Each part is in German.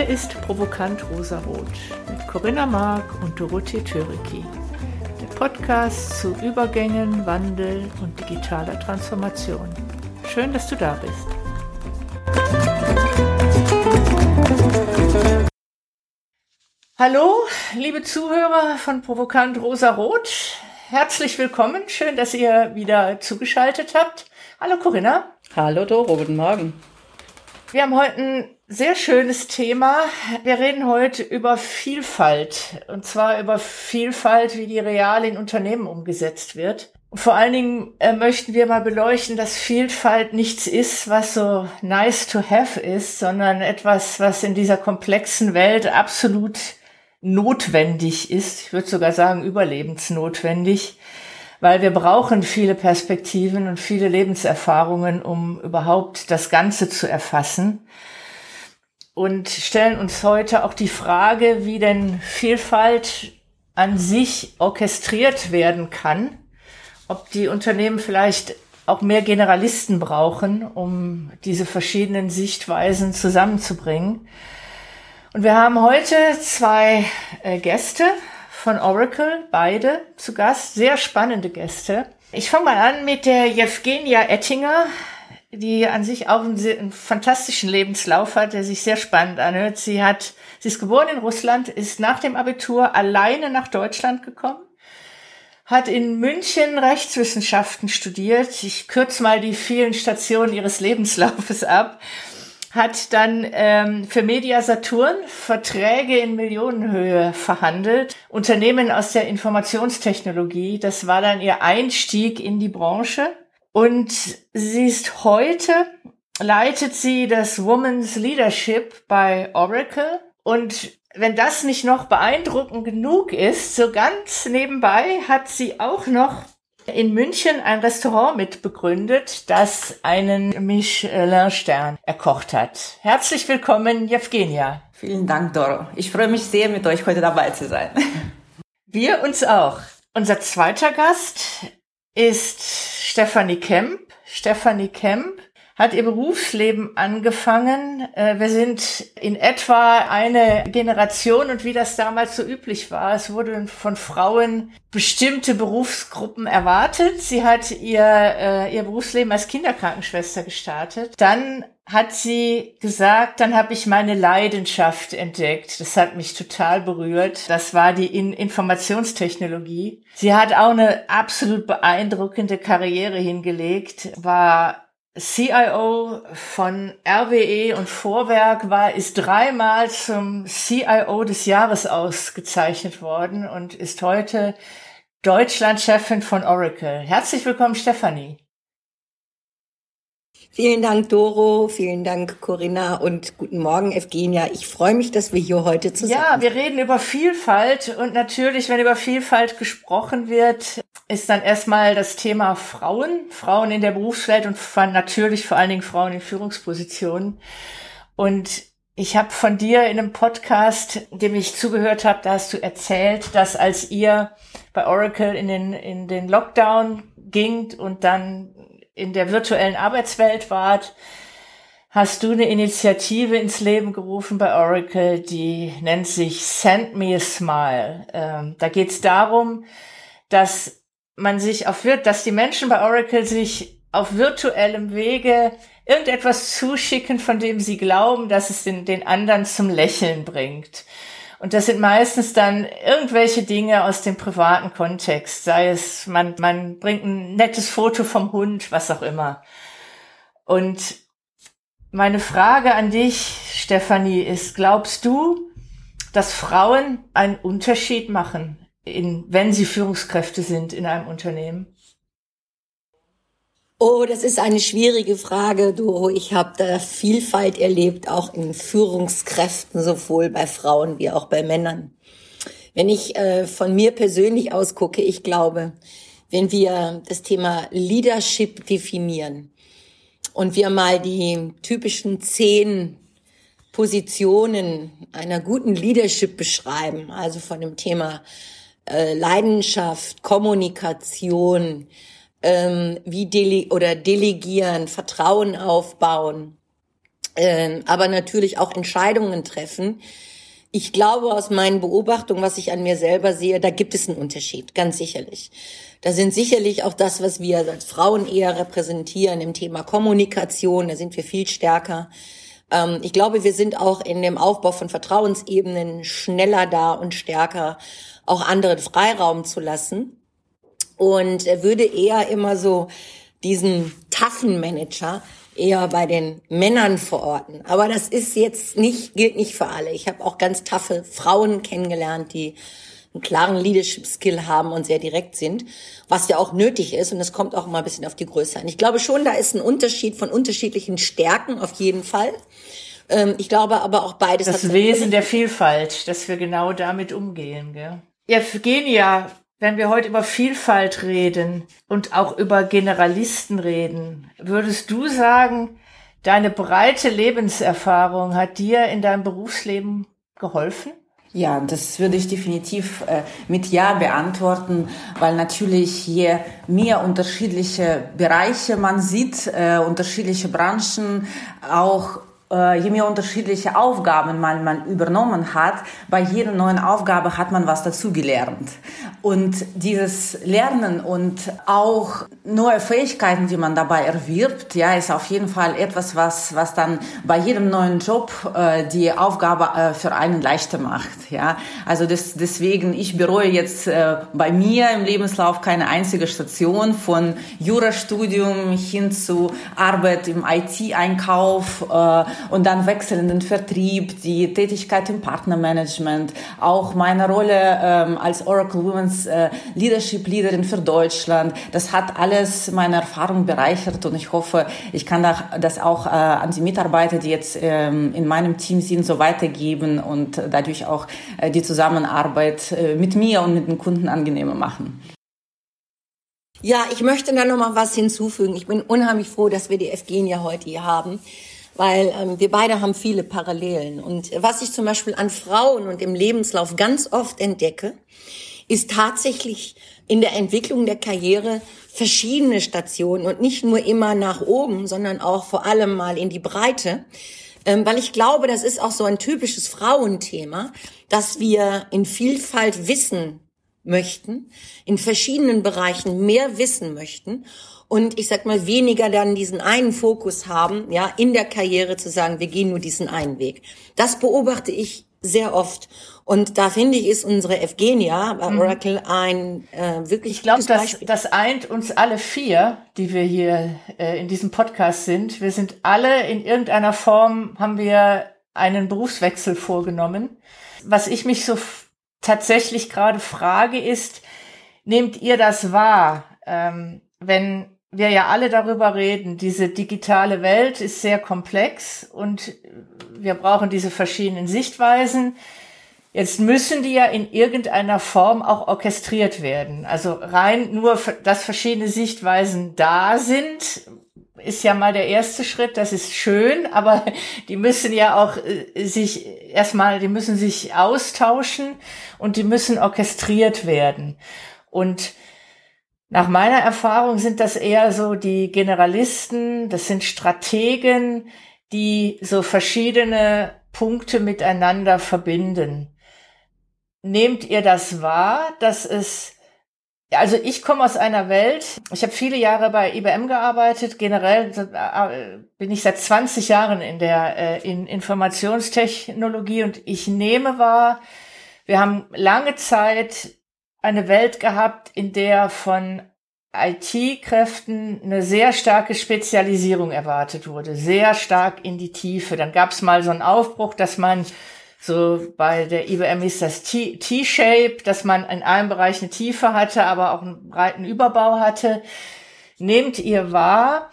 Hier ist Provokant Rosarot mit Corinna Mark und Dorothee Töriki. Der Podcast zu Übergängen, Wandel und digitaler Transformation. Schön, dass du da bist. Hallo, liebe Zuhörer von Provokant Rosarot. Herzlich willkommen. Schön, dass ihr wieder zugeschaltet habt. Hallo Corinna. Hallo Doro, guten Morgen. Wir haben heute ein sehr schönes Thema. Wir reden heute über Vielfalt. Und zwar über Vielfalt, wie die real in Unternehmen umgesetzt wird. Und vor allen Dingen äh, möchten wir mal beleuchten, dass Vielfalt nichts ist, was so nice to have ist, sondern etwas, was in dieser komplexen Welt absolut notwendig ist. Ich würde sogar sagen, überlebensnotwendig weil wir brauchen viele Perspektiven und viele Lebenserfahrungen, um überhaupt das Ganze zu erfassen. Und stellen uns heute auch die Frage, wie denn Vielfalt an sich orchestriert werden kann, ob die Unternehmen vielleicht auch mehr Generalisten brauchen, um diese verschiedenen Sichtweisen zusammenzubringen. Und wir haben heute zwei äh, Gäste von Oracle, beide zu Gast, sehr spannende Gäste. Ich fange mal an mit der Jewgenia Ettinger, die an sich auch einen, einen, fantastischen Lebenslauf hat, der sich sehr spannend anhört. Sie hat, sie ist geboren in Russland, ist nach dem Abitur alleine nach Deutschland gekommen, hat in München Rechtswissenschaften studiert. Ich kürze mal die vielen Stationen ihres Lebenslaufes ab hat dann ähm, für Media Saturn Verträge in Millionenhöhe verhandelt. Unternehmen aus der Informationstechnologie, das war dann ihr Einstieg in die Branche. Und sie ist heute, leitet sie das Women's Leadership bei Oracle. Und wenn das nicht noch beeindruckend genug ist, so ganz nebenbei hat sie auch noch in München ein Restaurant mitbegründet, das einen Michelin-Stern erkocht hat. Herzlich willkommen, Jewgenia. Vielen Dank, Doro. Ich freue mich sehr, mit euch heute dabei zu sein. Wir uns auch. Unser zweiter Gast ist Stephanie Kemp. Stephanie Kemp hat ihr Berufsleben angefangen. Äh, wir sind in etwa eine Generation und wie das damals so üblich war, es wurde von Frauen bestimmte Berufsgruppen erwartet. Sie hat ihr, äh, ihr Berufsleben als Kinderkrankenschwester gestartet. Dann hat sie gesagt, dann habe ich meine Leidenschaft entdeckt. Das hat mich total berührt. Das war die In Informationstechnologie. Sie hat auch eine absolut beeindruckende Karriere hingelegt, war CIO von RWE und Vorwerk war, ist dreimal zum CIO des Jahres ausgezeichnet worden und ist heute Deutschlandchefin von Oracle. Herzlich willkommen, Stefanie. Vielen Dank, Doro. Vielen Dank, Corinna. Und guten Morgen, Evgenia. Ich freue mich, dass wir hier heute zusammen Ja, wir reden über Vielfalt. Und natürlich, wenn über Vielfalt gesprochen wird, ist dann erstmal das Thema Frauen. Frauen in der Berufswelt und natürlich vor allen Dingen Frauen in Führungspositionen. Und ich habe von dir in einem Podcast, dem ich zugehört habe, da hast du erzählt, dass als ihr bei Oracle in den, in den Lockdown gingt und dann in der virtuellen Arbeitswelt wart, hast du eine Initiative ins Leben gerufen bei Oracle, die nennt sich Send Me a Smile. Ähm, da geht es darum, dass man sich auf dass die Menschen bei Oracle sich auf virtuellem Wege irgendetwas zuschicken, von dem sie glauben, dass es den, den anderen zum Lächeln bringt. Und das sind meistens dann irgendwelche Dinge aus dem privaten Kontext, sei es, man, man bringt ein nettes Foto vom Hund, was auch immer. Und meine Frage an dich, Stefanie, ist, glaubst du, dass Frauen einen Unterschied machen, in, wenn sie Führungskräfte sind in einem Unternehmen? Oh, das ist eine schwierige Frage, Doro. Ich habe da Vielfalt erlebt, auch in Führungskräften, sowohl bei Frauen wie auch bei Männern. Wenn ich äh, von mir persönlich ausgucke, ich glaube, wenn wir das Thema Leadership definieren und wir mal die typischen zehn Positionen einer guten Leadership beschreiben, also von dem Thema äh, Leidenschaft, Kommunikation, ähm, wie dele oder delegieren, Vertrauen aufbauen, äh, aber natürlich auch Entscheidungen treffen. Ich glaube aus meinen Beobachtungen, was ich an mir selber sehe, da gibt es einen Unterschied, ganz sicherlich. Da sind sicherlich auch das, was wir als Frauen eher repräsentieren im Thema Kommunikation, da sind wir viel stärker. Ähm, ich glaube, wir sind auch in dem Aufbau von Vertrauensebenen schneller da und stärker, auch anderen Freiraum zu lassen. Und er würde eher immer so diesen taffen Manager eher bei den Männern verorten. Aber das ist jetzt nicht, gilt nicht für alle. Ich habe auch ganz taffe Frauen kennengelernt, die einen klaren Leadership-Skill haben und sehr direkt sind, was ja auch nötig ist. Und es kommt auch mal ein bisschen auf die Größe an. Ich glaube schon, da ist ein Unterschied von unterschiedlichen Stärken auf jeden Fall. Ähm, ich glaube aber auch beides. Das Wesen der Vielfalt, dass wir genau damit umgehen. Gell? Evgenia, wenn wir heute über Vielfalt reden und auch über Generalisten reden, würdest du sagen, deine breite Lebenserfahrung hat dir in deinem Berufsleben geholfen? Ja, das würde ich definitiv äh, mit Ja beantworten, weil natürlich je mehr unterschiedliche Bereiche man sieht, äh, unterschiedliche Branchen, auch je mehr unterschiedliche Aufgaben man, man übernommen hat, bei jeder neuen Aufgabe hat man was dazugelernt. Und dieses Lernen und auch neue Fähigkeiten, die man dabei erwirbt, ja, ist auf jeden Fall etwas, was, was dann bei jedem neuen Job äh, die Aufgabe äh, für einen leichter macht. Ja, also das, deswegen, ich bereue jetzt äh, bei mir im Lebenslauf keine einzige Station von Jurastudium hin zu Arbeit im IT-Einkauf äh, und dann wechselnden Vertrieb, die Tätigkeit im Partnermanagement, auch meine Rolle ähm, als Oracle Women's äh, Leadership Leaderin für Deutschland. Das hat alles meine Erfahrung bereichert und ich hoffe, ich kann das auch äh, an die Mitarbeiter, die jetzt ähm, in meinem Team sind, so weitergeben und dadurch auch äh, die Zusammenarbeit äh, mit mir und mit den Kunden angenehmer machen. Ja, ich möchte da noch mal was hinzufügen. Ich bin unheimlich froh, dass wir die Evgenia heute hier haben weil ähm, wir beide haben viele Parallelen. Und was ich zum Beispiel an Frauen und im Lebenslauf ganz oft entdecke, ist tatsächlich in der Entwicklung der Karriere verschiedene Stationen und nicht nur immer nach oben, sondern auch vor allem mal in die Breite. Ähm, weil ich glaube, das ist auch so ein typisches Frauenthema, dass wir in Vielfalt wissen möchten, in verschiedenen Bereichen mehr wissen möchten und ich sag mal weniger dann diesen einen Fokus haben, ja, in der Karriere zu sagen, wir gehen nur diesen einen Weg. Das beobachte ich sehr oft. Und da finde ich, ist unsere Evgenia bei mhm. Oracle ein äh, wirklich Ich glaube, das, das eint uns alle vier, die wir hier äh, in diesem Podcast sind. Wir sind alle in irgendeiner Form, haben wir einen Berufswechsel vorgenommen. Was ich mich so tatsächlich gerade frage, ist, nehmt ihr das wahr, ähm, wenn wir ja alle darüber reden, diese digitale Welt ist sehr komplex und wir brauchen diese verschiedenen Sichtweisen. Jetzt müssen die ja in irgendeiner Form auch orchestriert werden. Also rein nur, dass verschiedene Sichtweisen da sind, ist ja mal der erste Schritt. Das ist schön, aber die müssen ja auch äh, sich erstmal, die müssen sich austauschen und die müssen orchestriert werden. Und nach meiner Erfahrung sind das eher so die Generalisten, das sind Strategen, die so verschiedene Punkte miteinander verbinden. Nehmt ihr das wahr, dass es also ich komme aus einer Welt, ich habe viele Jahre bei IBM gearbeitet, generell äh, bin ich seit 20 Jahren in der äh, in Informationstechnologie und ich nehme wahr, wir haben lange Zeit eine Welt gehabt, in der von IT-Kräften eine sehr starke Spezialisierung erwartet wurde, sehr stark in die Tiefe. Dann gab es mal so einen Aufbruch, dass man so bei der IBM ist das T-Shape, dass man in einem Bereich eine Tiefe hatte, aber auch einen breiten Überbau hatte. Nehmt ihr wahr,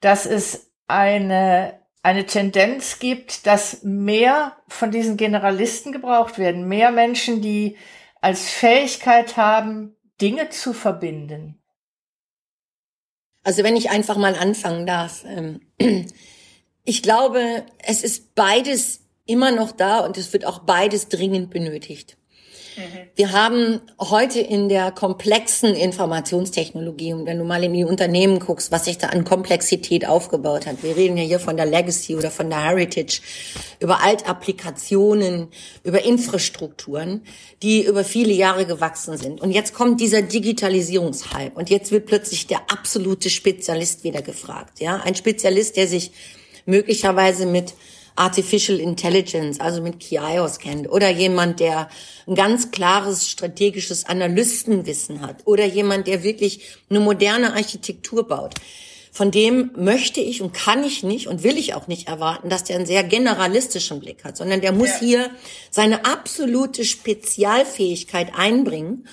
dass es eine eine Tendenz gibt, dass mehr von diesen Generalisten gebraucht werden, mehr Menschen, die als Fähigkeit haben, Dinge zu verbinden. Also wenn ich einfach mal anfangen darf. Ähm, ich glaube, es ist beides immer noch da und es wird auch beides dringend benötigt. Wir haben heute in der komplexen Informationstechnologie, und wenn du mal in die Unternehmen guckst, was sich da an Komplexität aufgebaut hat. Wir reden ja hier von der Legacy oder von der Heritage, über Altapplikationen, über Infrastrukturen, die über viele Jahre gewachsen sind. Und jetzt kommt dieser Digitalisierungshype und jetzt wird plötzlich der absolute Spezialist wieder gefragt. Ja, ein Spezialist, der sich möglicherweise mit Artificial Intelligence, also mit KI auskennt, oder jemand, der ein ganz klares strategisches Analystenwissen hat, oder jemand, der wirklich eine moderne Architektur baut. Von dem möchte ich und kann ich nicht und will ich auch nicht erwarten, dass der einen sehr generalistischen Blick hat, sondern der muss ja. hier seine absolute Spezialfähigkeit einbringen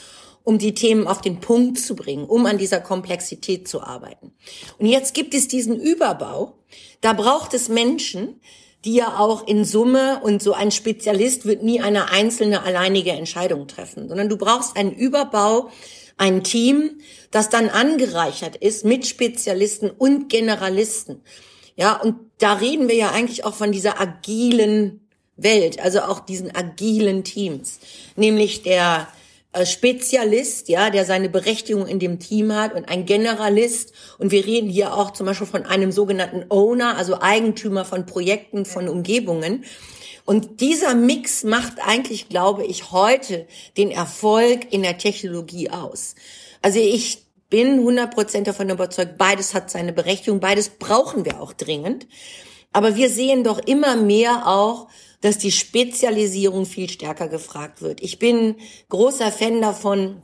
um die Themen auf den Punkt zu bringen, um an dieser Komplexität zu arbeiten. Und jetzt gibt es diesen Überbau. Da braucht es Menschen, die ja auch in Summe und so ein Spezialist wird nie eine einzelne alleinige Entscheidung treffen, sondern du brauchst einen Überbau, ein Team, das dann angereichert ist mit Spezialisten und Generalisten. Ja, und da reden wir ja eigentlich auch von dieser agilen Welt, also auch diesen agilen Teams, nämlich der Spezialist, ja, der seine Berechtigung in dem Team hat und ein Generalist. Und wir reden hier auch zum Beispiel von einem sogenannten Owner, also Eigentümer von Projekten, von Umgebungen. Und dieser Mix macht eigentlich, glaube ich, heute den Erfolg in der Technologie aus. Also ich bin 100% davon überzeugt, beides hat seine Berechtigung, beides brauchen wir auch dringend. Aber wir sehen doch immer mehr auch, dass die Spezialisierung viel stärker gefragt wird. Ich bin großer Fan davon,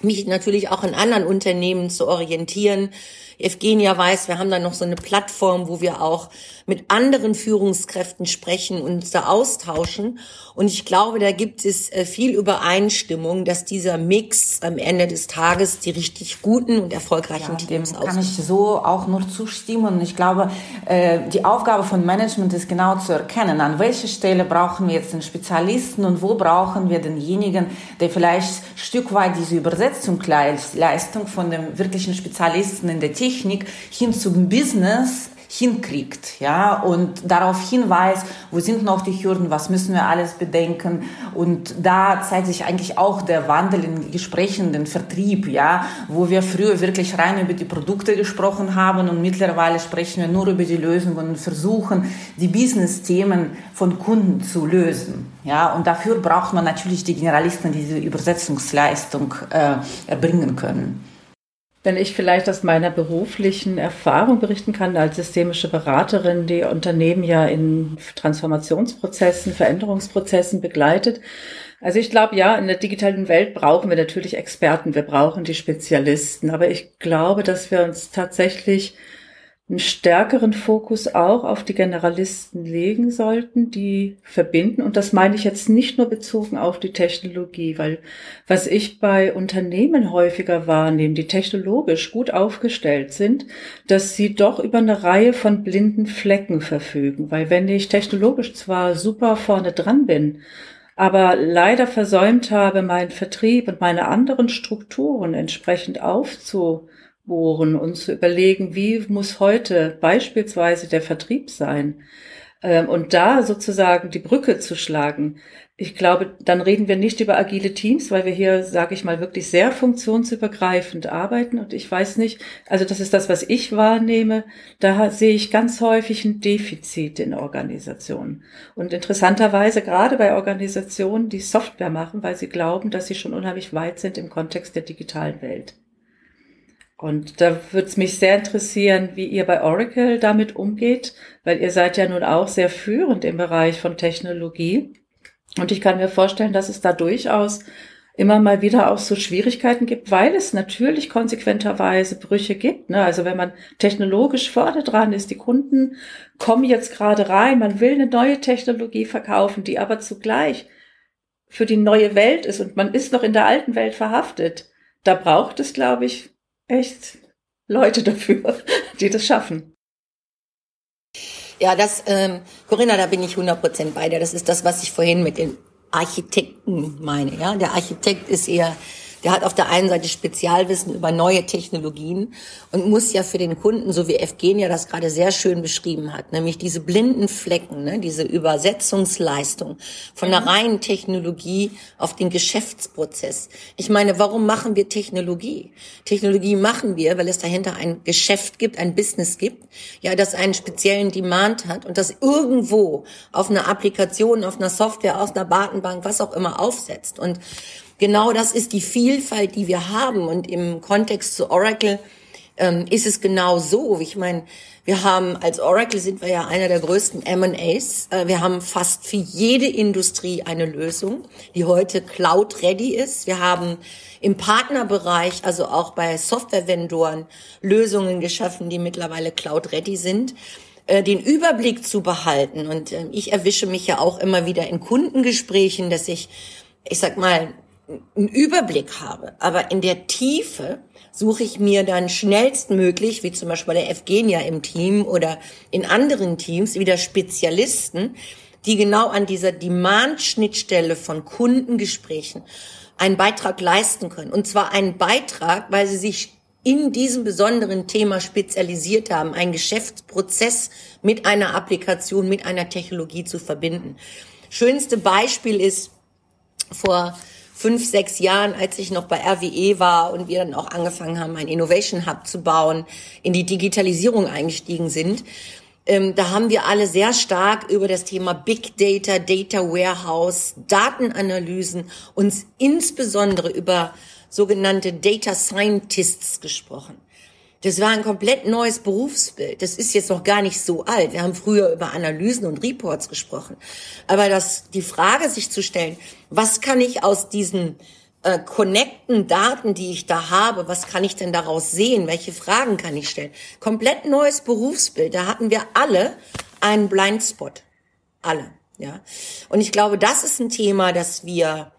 mich natürlich auch in anderen Unternehmen zu orientieren. Evgenia weiß, wir haben da noch so eine Plattform, wo wir auch mit anderen Führungskräften sprechen und uns da austauschen. Und ich glaube, da gibt es äh, viel Übereinstimmung, dass dieser Mix am Ende des Tages die richtig guten und erfolgreichen ja, Teams ausmacht. Kann ich so auch nur zustimmen. Ich glaube, äh, die Aufgabe von Management ist genau zu erkennen, an welcher Stelle brauchen wir jetzt den Spezialisten und wo brauchen wir denjenigen, der vielleicht ein Stück weit diese Übersetzungsleistung von dem wirklichen Spezialisten in der Technik hin zum Business hinkriegt, ja, und darauf hinweist, wo sind noch die Hürden, was müssen wir alles bedenken. Und da zeigt sich eigentlich auch der Wandel in Gesprächen, den Vertrieb, ja, wo wir früher wirklich rein über die Produkte gesprochen haben und mittlerweile sprechen wir nur über die Lösungen und versuchen, die Business-Themen von Kunden zu lösen. Ja, und dafür braucht man natürlich die Generalisten, die diese Übersetzungsleistung äh, erbringen können. Wenn ich vielleicht aus meiner beruflichen Erfahrung berichten kann, als systemische Beraterin, die Unternehmen ja in Transformationsprozessen, Veränderungsprozessen begleitet. Also ich glaube, ja, in der digitalen Welt brauchen wir natürlich Experten, wir brauchen die Spezialisten, aber ich glaube, dass wir uns tatsächlich einen stärkeren Fokus auch auf die Generalisten legen sollten, die verbinden. Und das meine ich jetzt nicht nur bezogen auf die Technologie, weil was ich bei Unternehmen häufiger wahrnehme, die technologisch gut aufgestellt sind, dass sie doch über eine Reihe von blinden Flecken verfügen. Weil wenn ich technologisch zwar super vorne dran bin, aber leider versäumt habe, meinen Vertrieb und meine anderen Strukturen entsprechend aufzu bohren und zu überlegen, wie muss heute beispielsweise der Vertrieb sein ähm, und da sozusagen die Brücke zu schlagen. Ich glaube, dann reden wir nicht über agile Teams, weil wir hier, sage ich mal, wirklich sehr funktionsübergreifend arbeiten. Und ich weiß nicht, also das ist das, was ich wahrnehme. Da sehe ich ganz häufig ein Defizit in Organisationen. Und interessanterweise gerade bei Organisationen, die Software machen, weil sie glauben, dass sie schon unheimlich weit sind im Kontext der digitalen Welt. Und da würde es mich sehr interessieren, wie ihr bei Oracle damit umgeht, weil ihr seid ja nun auch sehr führend im Bereich von Technologie. Und ich kann mir vorstellen, dass es da durchaus immer mal wieder auch so Schwierigkeiten gibt, weil es natürlich konsequenterweise Brüche gibt. Ne? Also wenn man technologisch vorne dran ist, die Kunden kommen jetzt gerade rein, man will eine neue Technologie verkaufen, die aber zugleich für die neue Welt ist und man ist noch in der alten Welt verhaftet. Da braucht es, glaube ich, echt Leute dafür, die das schaffen. Ja, das, ähm, Corinna, da bin ich 100% bei dir. Das ist das, was ich vorhin mit den Architekten meine. Ja, der Architekt ist eher der hat auf der einen Seite Spezialwissen über neue Technologien und muss ja für den Kunden, so wie Evgenia das gerade sehr schön beschrieben hat, nämlich diese blinden Flecken, ne, diese Übersetzungsleistung von der reinen Technologie auf den Geschäftsprozess. Ich meine, warum machen wir Technologie? Technologie machen wir, weil es dahinter ein Geschäft gibt, ein Business gibt, ja, das einen speziellen Demand hat und das irgendwo auf einer Applikation, auf einer Software, auf einer Datenbank, was auch immer aufsetzt. Und genau das ist die Vielfalt, die wir haben. Und im Kontext zu Oracle ähm, ist es genau so. Ich meine, wir haben als Oracle sind wir ja einer der größten M&As. Äh, wir haben fast für jede Industrie eine Lösung, die heute Cloud ready ist. Wir haben im Partnerbereich, also auch bei Software-Vendoren, Lösungen geschaffen, die mittlerweile Cloud ready sind äh, den Überblick zu behalten. Und äh, ich erwische mich ja auch immer wieder in Kundengesprächen, dass ich, ich sag mal, einen Überblick habe. Aber in der Tiefe suche ich mir dann schnellstmöglich, wie zum Beispiel bei der Evgenia im Team oder in anderen Teams, wieder Spezialisten, die genau an dieser Demand-Schnittstelle von Kundengesprächen einen Beitrag leisten können. Und zwar einen Beitrag, weil sie sich in diesem besonderen Thema spezialisiert haben, einen Geschäftsprozess mit einer Applikation, mit einer Technologie zu verbinden. Schönste Beispiel ist vor fünf, sechs Jahren, als ich noch bei RWE war und wir dann auch angefangen haben, ein Innovation Hub zu bauen, in die Digitalisierung eingestiegen sind. Ähm, da haben wir alle sehr stark über das Thema Big Data, Data Warehouse, Datenanalysen, uns insbesondere über sogenannte Data Scientists gesprochen. Das war ein komplett neues Berufsbild. Das ist jetzt noch gar nicht so alt. Wir haben früher über Analysen und Reports gesprochen. Aber das, die Frage sich zu stellen, was kann ich aus diesen äh, connecten Daten, die ich da habe, was kann ich denn daraus sehen? Welche Fragen kann ich stellen? Komplett neues Berufsbild. Da hatten wir alle einen Blindspot. Alle, ja. Und ich glaube, das ist ein Thema, das wir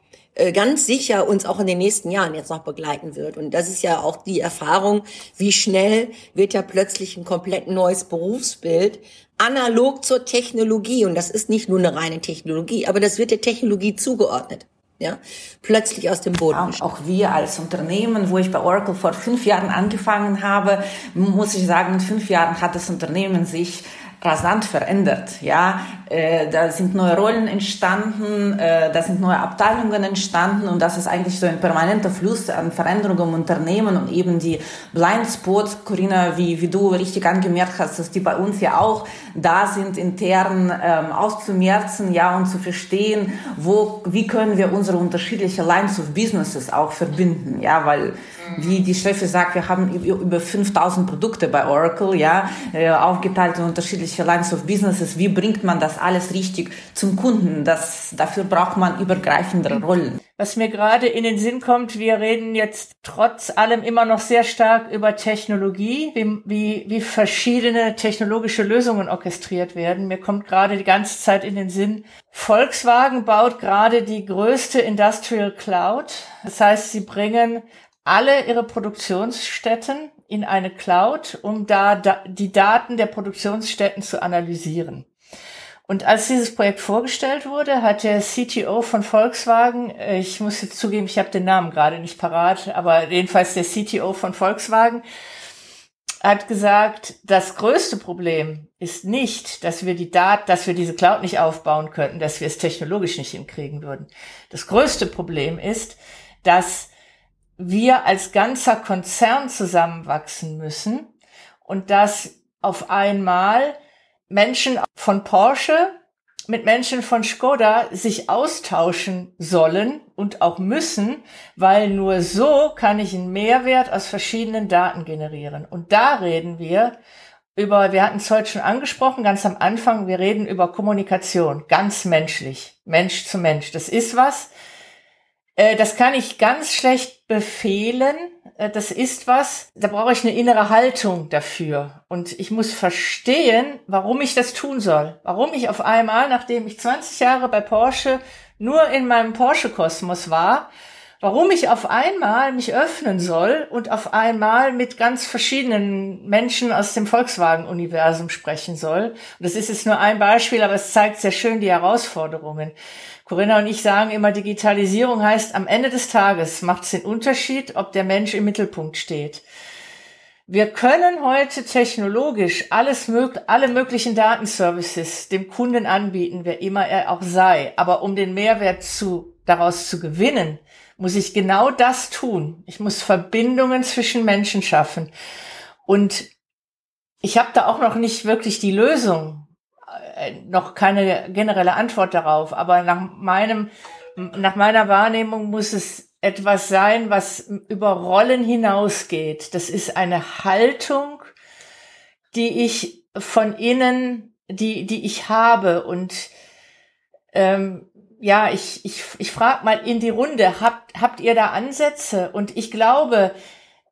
ganz sicher uns auch in den nächsten Jahren jetzt noch begleiten wird. Und das ist ja auch die Erfahrung, wie schnell wird ja plötzlich ein komplett neues Berufsbild analog zur Technologie. Und das ist nicht nur eine reine Technologie, aber das wird der Technologie zugeordnet. Ja, plötzlich aus dem Boden. Auch, auch wir als Unternehmen, wo ich bei Oracle vor fünf Jahren angefangen habe, muss ich sagen, in fünf Jahren hat das Unternehmen sich rasant verändert. Ja, äh, da sind neue Rollen entstanden, äh, da sind neue Abteilungen entstanden und das ist eigentlich so ein permanenter Fluss an Veränderungen im Unternehmen und eben die Blindspots, Corinna, wie, wie du richtig angemerkt hast, dass die bei uns ja auch da sind, intern ähm, auszumerzen, ja, und zu verstehen, wo, wie können wir unsere unterschiedlichen Lines of Businesses auch verbinden, ja, weil wie die Steffi sagt, wir haben über 5000 Produkte bei Oracle, ja, äh, aufgeteilt in unterschiedliche Lines of Businesses. Wie bringt man das alles richtig zum Kunden? Das, dafür braucht man übergreifendere Rollen. Was mir gerade in den Sinn kommt, wir reden jetzt trotz allem immer noch sehr stark über Technologie, wie, wie, wie verschiedene technologische Lösungen orchestriert werden. Mir kommt gerade die ganze Zeit in den Sinn, Volkswagen baut gerade die größte Industrial Cloud. Das heißt, sie bringen alle ihre Produktionsstätten in eine Cloud, um da, da die Daten der Produktionsstätten zu analysieren. Und als dieses Projekt vorgestellt wurde, hat der CTO von Volkswagen, äh, ich muss jetzt zugeben, ich habe den Namen gerade nicht parat, aber jedenfalls der CTO von Volkswagen hat gesagt, das größte Problem ist nicht, dass wir die Daten, dass wir diese Cloud nicht aufbauen könnten, dass wir es technologisch nicht hinkriegen würden. Das größte Problem ist, dass wir als ganzer Konzern zusammenwachsen müssen und dass auf einmal Menschen von Porsche mit Menschen von Skoda sich austauschen sollen und auch müssen, weil nur so kann ich einen Mehrwert aus verschiedenen Daten generieren. Und da reden wir über, wir hatten es heute schon angesprochen, ganz am Anfang, wir reden über Kommunikation, ganz menschlich, Mensch zu Mensch. Das ist was, äh, das kann ich ganz schlecht befehlen. Äh, das ist was, da brauche ich eine innere Haltung dafür. Und ich muss verstehen, warum ich das tun soll. Warum ich auf einmal, nachdem ich 20 Jahre bei Porsche nur in meinem Porsche-Kosmos war warum ich auf einmal mich öffnen soll und auf einmal mit ganz verschiedenen Menschen aus dem Volkswagen-Universum sprechen soll. Und das ist jetzt nur ein Beispiel, aber es zeigt sehr schön die Herausforderungen. Corinna und ich sagen immer, Digitalisierung heißt, am Ende des Tages macht es den Unterschied, ob der Mensch im Mittelpunkt steht. Wir können heute technologisch alles mög alle möglichen Datenservices dem Kunden anbieten, wer immer er auch sei. Aber um den Mehrwert zu, daraus zu gewinnen, muss ich genau das tun. Ich muss Verbindungen zwischen Menschen schaffen. Und ich habe da auch noch nicht wirklich die Lösung, noch keine generelle Antwort darauf. Aber nach meinem, nach meiner Wahrnehmung muss es etwas sein, was über Rollen hinausgeht. Das ist eine Haltung, die ich von innen, die, die ich habe. Und ähm, ja, ich, ich, ich frage mal in die Runde, habt, habt ihr da Ansätze? Und ich glaube,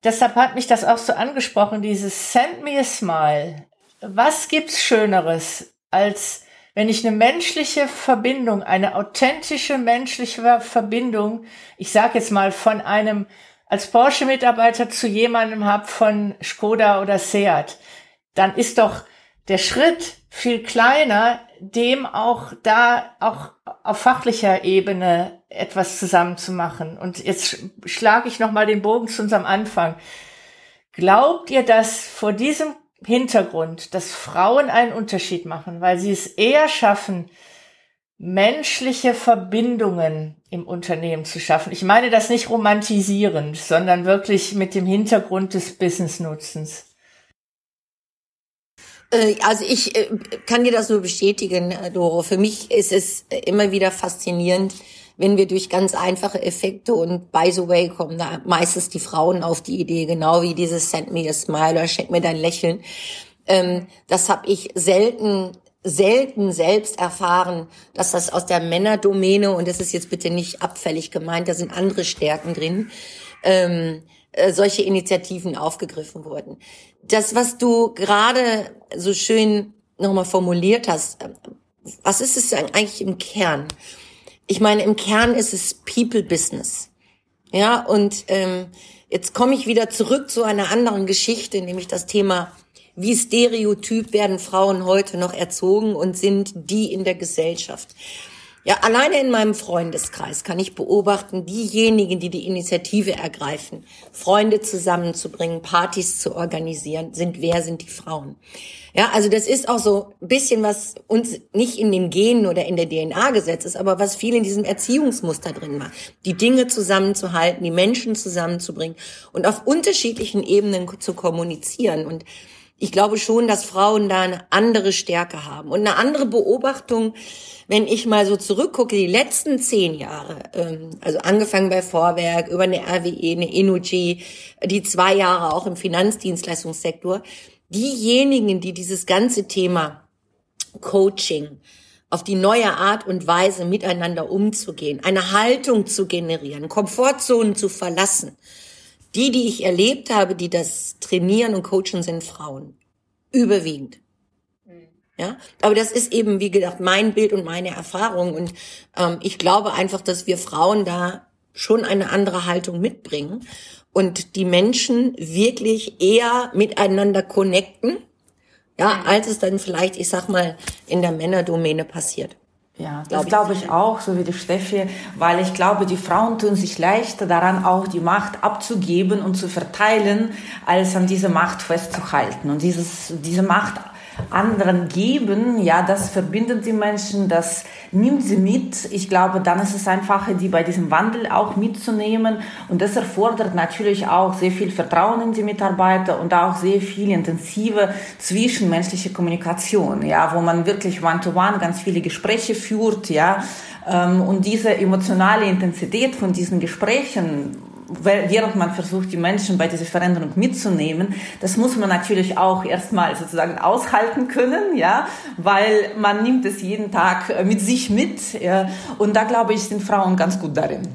deshalb hat mich das auch so angesprochen, dieses Send me a smile. Was gibt's Schöneres als wenn ich eine menschliche Verbindung, eine authentische menschliche Verbindung, ich sage jetzt mal von einem als Porsche-Mitarbeiter zu jemandem habe von Skoda oder Seat, dann ist doch der Schritt viel kleiner, dem auch da auch auf fachlicher Ebene etwas zusammenzumachen. Und jetzt schlage ich noch mal den Bogen zu unserem Anfang. Glaubt ihr, dass vor diesem Hintergrund, dass Frauen einen Unterschied machen, weil sie es eher schaffen, menschliche Verbindungen im Unternehmen zu schaffen. Ich meine das nicht romantisierend, sondern wirklich mit dem Hintergrund des Business-Nutzens. Äh, also ich äh, kann dir das nur bestätigen, äh, Doro. Für mich ist es immer wieder faszinierend, wenn wir durch ganz einfache Effekte und by the way kommen da meistens die Frauen auf die Idee, genau wie dieses Send me a smile oder schenk mir dein Lächeln. Ähm, das habe ich selten selten selbst erfahren, dass das aus der Männerdomäne, und das ist jetzt bitte nicht abfällig gemeint, da sind andere Stärken drin, ähm, äh, solche Initiativen aufgegriffen wurden. Das, was du gerade so schön nochmal formuliert hast, äh, was ist es eigentlich im Kern? Ich meine, im Kern ist es People Business. Ja, und ähm, jetzt komme ich wieder zurück zu einer anderen Geschichte, nämlich das Thema, wie stereotyp werden Frauen heute noch erzogen und sind die in der Gesellschaft. Ja, alleine in meinem Freundeskreis kann ich beobachten, diejenigen, die die Initiative ergreifen, Freunde zusammenzubringen, Partys zu organisieren, sind wer sind die Frauen. Ja, also das ist auch so ein bisschen was uns nicht in den Genen oder in der DNA gesetzt ist, aber was viel in diesem Erziehungsmuster drin war. Die Dinge zusammenzuhalten, die Menschen zusammenzubringen und auf unterschiedlichen Ebenen zu kommunizieren und ich glaube schon, dass Frauen da eine andere Stärke haben. Und eine andere Beobachtung, wenn ich mal so zurückgucke, die letzten zehn Jahre, ähm, also angefangen bei Vorwerk, über eine RWE, eine Inuji, die zwei Jahre auch im Finanzdienstleistungssektor, diejenigen, die dieses ganze Thema Coaching, auf die neue Art und Weise miteinander umzugehen, eine Haltung zu generieren, Komfortzonen zu verlassen, die, die ich erlebt habe, die das trainieren und coachen, sind Frauen. Überwiegend. Mhm. Ja, aber das ist eben, wie gesagt, mein Bild und meine Erfahrung. Und ähm, ich glaube einfach, dass wir Frauen da schon eine andere Haltung mitbringen und die Menschen wirklich eher miteinander connecten, ja, mhm. als es dann vielleicht, ich sag mal, in der Männerdomäne passiert. Ja, das glaube ich auch, so wie die Steffi, weil ich glaube, die Frauen tun sich leichter daran, auch die Macht abzugeben und zu verteilen, als an diese Macht festzuhalten. Und dieses, diese Macht anderen geben, ja, das verbindet die Menschen, das nimmt sie mit. Ich glaube, dann ist es einfacher, die bei diesem Wandel auch mitzunehmen. Und das erfordert natürlich auch sehr viel Vertrauen in die Mitarbeiter und auch sehr viel intensive zwischenmenschliche Kommunikation, ja, wo man wirklich one-to-one -one ganz viele Gespräche führt, ja. Ähm, und diese emotionale Intensität von diesen Gesprächen, während man versucht, die Menschen bei dieser Veränderung mitzunehmen, das muss man natürlich auch erstmal sozusagen aushalten können, ja, weil man nimmt es jeden Tag äh, mit sich mit, ja, und da glaube ich, sind Frauen ganz gut darin.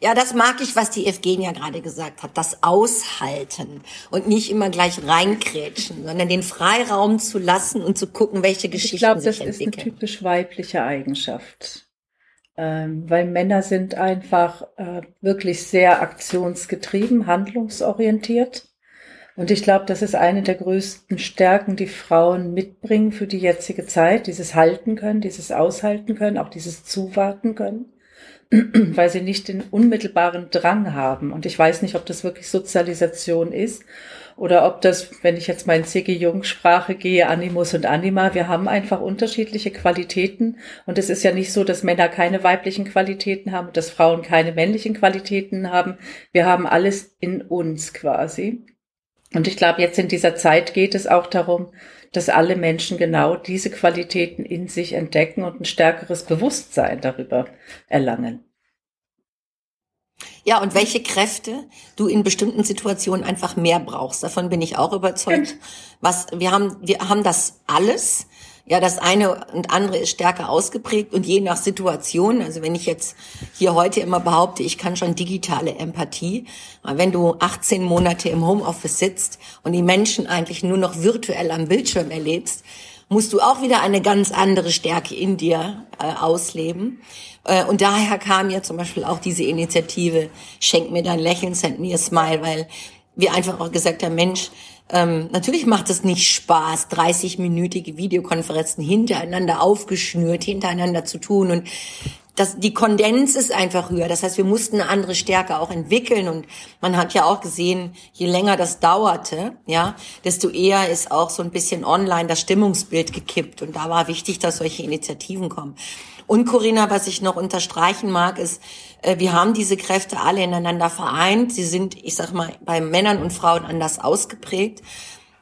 Ja, das mag ich, was die Evgenia gerade gesagt hat, das Aushalten und nicht immer gleich reinkrätschen, sondern den Freiraum zu lassen und zu gucken, welche Geschichten ich glaub, sich entwickeln. Ich glaube, das ist eine typisch weibliche Eigenschaft ähm, weil Männer sind einfach äh, wirklich sehr aktionsgetrieben, handlungsorientiert. Und ich glaube, das ist eine der größten Stärken, die Frauen mitbringen für die jetzige Zeit. Dieses Halten können, dieses Aushalten können, auch dieses Zuwarten können, weil sie nicht den unmittelbaren Drang haben. Und ich weiß nicht, ob das wirklich Sozialisation ist oder ob das, wenn ich jetzt mal in C.G. Jung Sprache gehe, Animus und Anima, wir haben einfach unterschiedliche Qualitäten. Und es ist ja nicht so, dass Männer keine weiblichen Qualitäten haben, dass Frauen keine männlichen Qualitäten haben. Wir haben alles in uns quasi. Und ich glaube, jetzt in dieser Zeit geht es auch darum, dass alle Menschen genau diese Qualitäten in sich entdecken und ein stärkeres Bewusstsein darüber erlangen. Ja, und welche Kräfte du in bestimmten Situationen einfach mehr brauchst. Davon bin ich auch überzeugt. Was, wir haben, wir haben das alles. Ja, das eine und andere ist stärker ausgeprägt und je nach Situation, also wenn ich jetzt hier heute immer behaupte, ich kann schon digitale Empathie, wenn du 18 Monate im Homeoffice sitzt und die Menschen eigentlich nur noch virtuell am Bildschirm erlebst, musst du auch wieder eine ganz andere Stärke in dir äh, ausleben. Äh, und daher kam ja zum Beispiel auch diese Initiative, schenk mir dein Lächeln, send me a smile, weil wir einfach auch gesagt haben, Mensch, ähm, natürlich macht es nicht Spaß, 30-minütige Videokonferenzen hintereinander aufgeschnürt, hintereinander zu tun und das, die Kondenz ist einfach höher. Das heißt, wir mussten eine andere Stärke auch entwickeln und man hat ja auch gesehen, je länger das dauerte, ja, desto eher ist auch so ein bisschen online das Stimmungsbild gekippt und da war wichtig, dass solche Initiativen kommen. Und Corinna, was ich noch unterstreichen mag, ist, äh, wir haben diese Kräfte alle ineinander vereint. Sie sind, ich sag mal, bei Männern und Frauen anders ausgeprägt.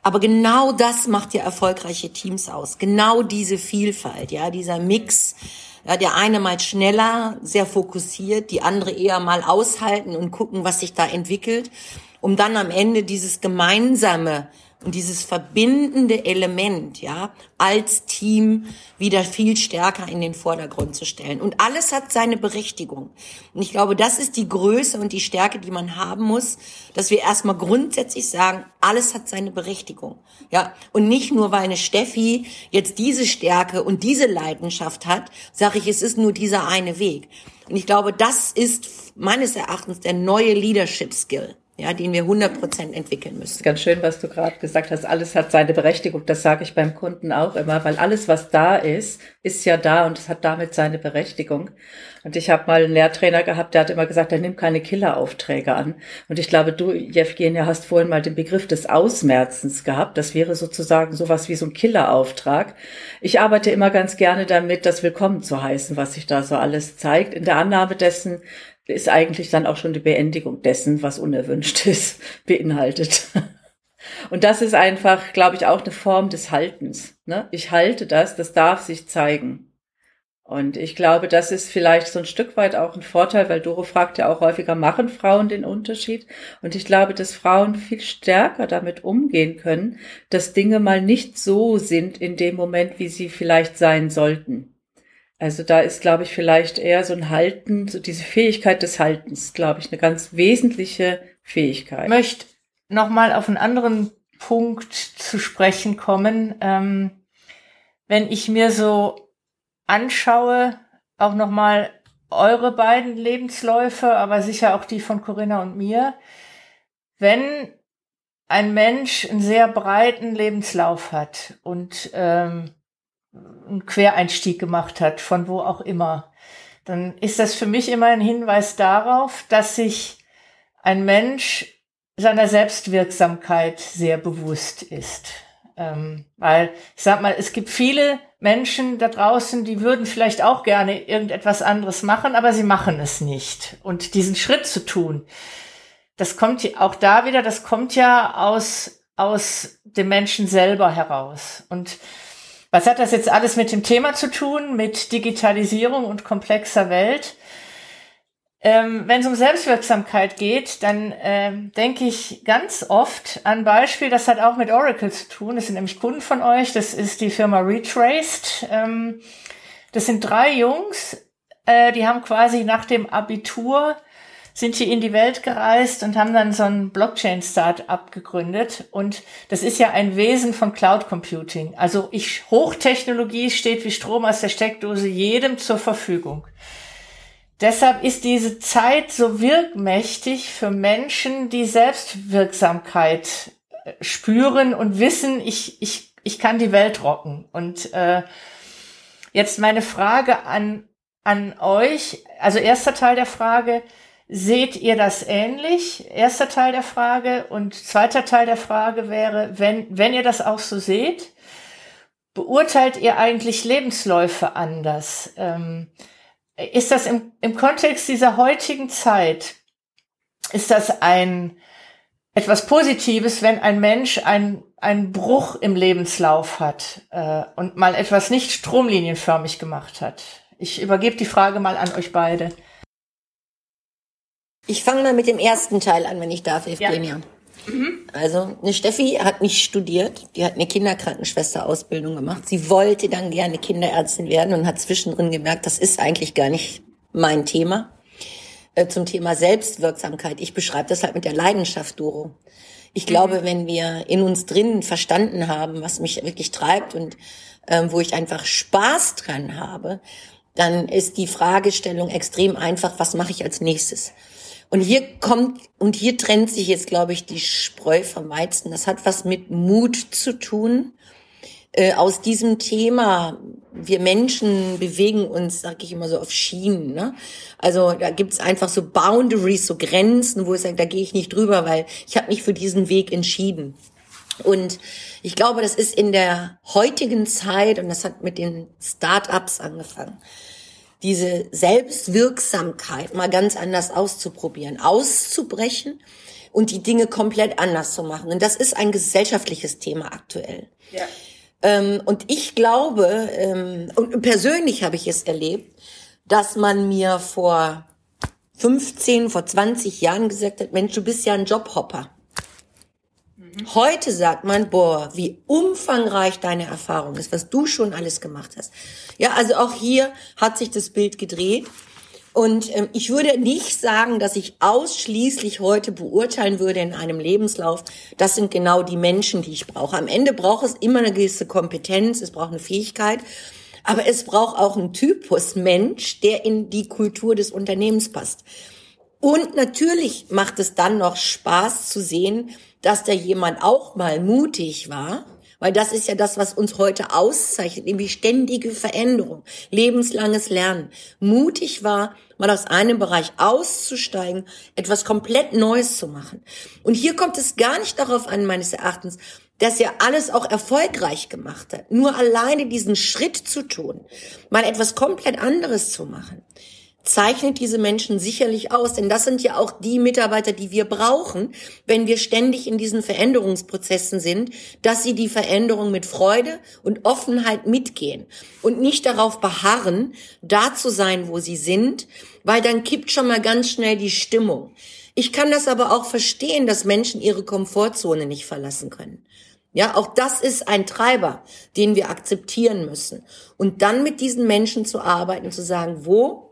Aber genau das macht ja erfolgreiche Teams aus. Genau diese Vielfalt, ja, dieser Mix. Ja, der eine mal schneller, sehr fokussiert, die andere eher mal aushalten und gucken, was sich da entwickelt, um dann am Ende dieses gemeinsame und dieses verbindende Element, ja, als Team wieder viel stärker in den Vordergrund zu stellen. Und alles hat seine Berechtigung. Und ich glaube, das ist die Größe und die Stärke, die man haben muss, dass wir erstmal grundsätzlich sagen, alles hat seine Berechtigung. Ja, und nicht nur, weil eine Steffi jetzt diese Stärke und diese Leidenschaft hat, sage ich, es ist nur dieser eine Weg. Und ich glaube, das ist meines Erachtens der neue Leadership Skill ja, den wir 100 Prozent entwickeln müssen. Ganz schön, was du gerade gesagt hast. Alles hat seine Berechtigung. Das sage ich beim Kunden auch immer, weil alles, was da ist, ist ja da und es hat damit seine Berechtigung. Und ich habe mal einen Lehrtrainer gehabt, der hat immer gesagt, er nimmt keine Killeraufträge an. Und ich glaube, du, Jevgenia, hast vorhin mal den Begriff des Ausmerzens gehabt. Das wäre sozusagen sowas wie so ein Killerauftrag. Ich arbeite immer ganz gerne damit, das willkommen zu heißen, was sich da so alles zeigt, in der Annahme dessen, ist eigentlich dann auch schon die Beendigung dessen, was unerwünscht ist, beinhaltet. Und das ist einfach, glaube ich, auch eine Form des Haltens. Ne? Ich halte das, das darf sich zeigen. Und ich glaube, das ist vielleicht so ein Stück weit auch ein Vorteil, weil Doro fragt ja auch häufiger, machen Frauen den Unterschied? Und ich glaube, dass Frauen viel stärker damit umgehen können, dass Dinge mal nicht so sind in dem Moment, wie sie vielleicht sein sollten. Also da ist, glaube ich, vielleicht eher so ein Halten, so diese Fähigkeit des Haltens, glaube ich, eine ganz wesentliche Fähigkeit. Ich möchte nochmal auf einen anderen Punkt zu sprechen kommen. Ähm, wenn ich mir so anschaue, auch nochmal eure beiden Lebensläufe, aber sicher auch die von Corinna und mir, wenn ein Mensch einen sehr breiten Lebenslauf hat und ähm, einen Quereinstieg gemacht hat, von wo auch immer, dann ist das für mich immer ein Hinweis darauf, dass sich ein Mensch seiner Selbstwirksamkeit sehr bewusst ist. Ähm, weil ich sag mal, es gibt viele Menschen da draußen, die würden vielleicht auch gerne irgendetwas anderes machen, aber sie machen es nicht. Und diesen Schritt zu tun, das kommt auch da wieder, das kommt ja aus, aus dem Menschen selber heraus. Und was hat das jetzt alles mit dem Thema zu tun, mit Digitalisierung und komplexer Welt? Ähm, Wenn es um Selbstwirksamkeit geht, dann ähm, denke ich ganz oft an Beispiel, das hat auch mit Oracle zu tun. Das sind nämlich Kunden von euch. Das ist die Firma Retraced. Ähm, das sind drei Jungs, äh, die haben quasi nach dem Abitur sind hier in die Welt gereist und haben dann so ein Blockchain-Startup gegründet. Und das ist ja ein Wesen von Cloud Computing. Also ich, Hochtechnologie steht wie Strom aus der Steckdose jedem zur Verfügung. deshalb ist diese Zeit so wirkmächtig für Menschen, die Selbstwirksamkeit äh, spüren und wissen, ich, ich, ich kann die Welt rocken. Und äh, jetzt meine Frage an, an euch, also erster Teil der Frage, Seht ihr das ähnlich? Erster Teil der Frage. Und zweiter Teil der Frage wäre, wenn, wenn ihr das auch so seht, beurteilt ihr eigentlich Lebensläufe anders? Ähm, ist das im, im Kontext dieser heutigen Zeit, ist das ein, etwas Positives, wenn ein Mensch ein, einen Bruch im Lebenslauf hat äh, und mal etwas nicht stromlinienförmig gemacht hat? Ich übergebe die Frage mal an euch beide. Ich fange mal mit dem ersten Teil an, wenn ich darf, Evgenia. Ja. Mhm. Also, eine Steffi hat nicht studiert, die hat eine Kinderkrankenschwesterausbildung gemacht. Sie wollte dann gerne Kinderärztin werden und hat zwischendrin gemerkt, das ist eigentlich gar nicht mein Thema. Äh, zum Thema Selbstwirksamkeit. Ich beschreibe das halt mit der Leidenschaft, Doro. Ich glaube, mhm. wenn wir in uns drinnen verstanden haben, was mich wirklich treibt und ähm, wo ich einfach Spaß dran habe, dann ist die Fragestellung extrem einfach, was mache ich als nächstes? Und hier kommt, und hier trennt sich jetzt, glaube ich, die Spreu vom Weizen. Das hat was mit Mut zu tun. Äh, aus diesem Thema, wir Menschen bewegen uns, sage ich immer so, auf Schienen. Ne? Also da gibt's einfach so Boundaries, so Grenzen, wo ich sage, da gehe ich nicht drüber, weil ich habe mich für diesen Weg entschieden. Und ich glaube, das ist in der heutigen Zeit, und das hat mit den Start-ups angefangen, diese Selbstwirksamkeit mal ganz anders auszuprobieren, auszubrechen und die Dinge komplett anders zu machen. Und das ist ein gesellschaftliches Thema aktuell. Ja. Ähm, und ich glaube, ähm, und persönlich habe ich es erlebt, dass man mir vor 15, vor 20 Jahren gesagt hat, Mensch, du bist ja ein Jobhopper. Heute sagt man, boah, wie umfangreich deine Erfahrung ist, was du schon alles gemacht hast. Ja, also auch hier hat sich das Bild gedreht. Und ähm, ich würde nicht sagen, dass ich ausschließlich heute beurteilen würde in einem Lebenslauf, das sind genau die Menschen, die ich brauche. Am Ende braucht es immer eine gewisse Kompetenz, es braucht eine Fähigkeit, aber es braucht auch einen Typus Mensch, der in die Kultur des Unternehmens passt. Und natürlich macht es dann noch Spaß zu sehen, dass da jemand auch mal mutig war, weil das ist ja das, was uns heute auszeichnet, nämlich ständige Veränderung, lebenslanges Lernen. Mutig war, mal aus einem Bereich auszusteigen, etwas komplett Neues zu machen. Und hier kommt es gar nicht darauf an, meines Erachtens, dass er alles auch erfolgreich gemacht hat. Nur alleine diesen Schritt zu tun, mal etwas komplett anderes zu machen zeichnet diese Menschen sicherlich aus, denn das sind ja auch die Mitarbeiter, die wir brauchen, wenn wir ständig in diesen Veränderungsprozessen sind, dass sie die Veränderung mit Freude und Offenheit mitgehen und nicht darauf beharren, da zu sein, wo sie sind, weil dann kippt schon mal ganz schnell die Stimmung. Ich kann das aber auch verstehen, dass Menschen ihre Komfortzone nicht verlassen können. Ja, auch das ist ein Treiber, den wir akzeptieren müssen. Und dann mit diesen Menschen zu arbeiten zu sagen, wo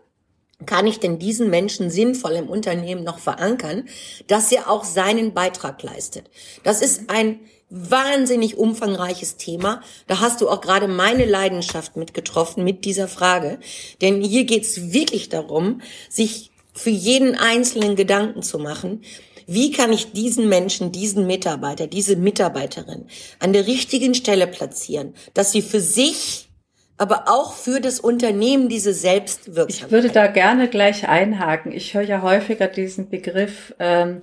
kann ich denn diesen Menschen sinnvoll im Unternehmen noch verankern, dass er auch seinen Beitrag leistet. Das ist ein wahnsinnig umfangreiches Thema. Da hast du auch gerade meine Leidenschaft mit getroffen mit dieser Frage. Denn hier geht's wirklich darum, sich für jeden einzelnen Gedanken zu machen. Wie kann ich diesen Menschen, diesen Mitarbeiter, diese Mitarbeiterin an der richtigen Stelle platzieren, dass sie für sich aber auch für das Unternehmen diese Selbstwirksamkeit. Ich würde da gerne gleich einhaken. Ich höre ja häufiger diesen Begriff ähm,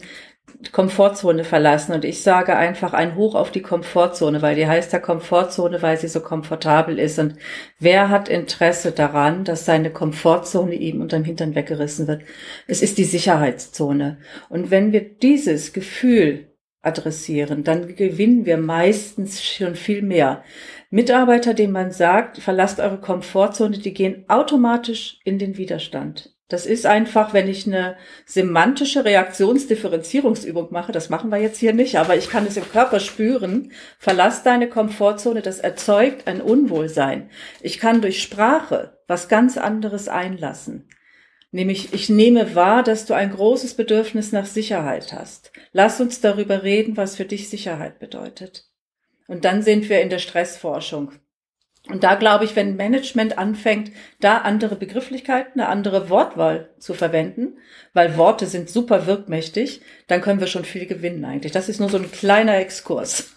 Komfortzone verlassen und ich sage einfach ein Hoch auf die Komfortzone, weil die heißt ja Komfortzone, weil sie so komfortabel ist und wer hat Interesse daran, dass seine Komfortzone ihm unterm Hintern weggerissen wird? Es ist die Sicherheitszone und wenn wir dieses Gefühl adressieren, dann gewinnen wir meistens schon viel mehr. Mitarbeiter, denen man sagt, verlasst eure Komfortzone, die gehen automatisch in den Widerstand. Das ist einfach, wenn ich eine semantische Reaktionsdifferenzierungsübung mache, das machen wir jetzt hier nicht, aber ich kann es im Körper spüren, verlass deine Komfortzone, das erzeugt ein Unwohlsein. Ich kann durch Sprache was ganz anderes einlassen. Nämlich, ich nehme wahr, dass du ein großes Bedürfnis nach Sicherheit hast. Lass uns darüber reden, was für dich Sicherheit bedeutet. Und dann sind wir in der Stressforschung. Und da glaube ich, wenn Management anfängt, da andere Begrifflichkeiten, eine andere Wortwahl zu verwenden, weil Worte sind super wirkmächtig, dann können wir schon viel gewinnen eigentlich. Das ist nur so ein kleiner Exkurs.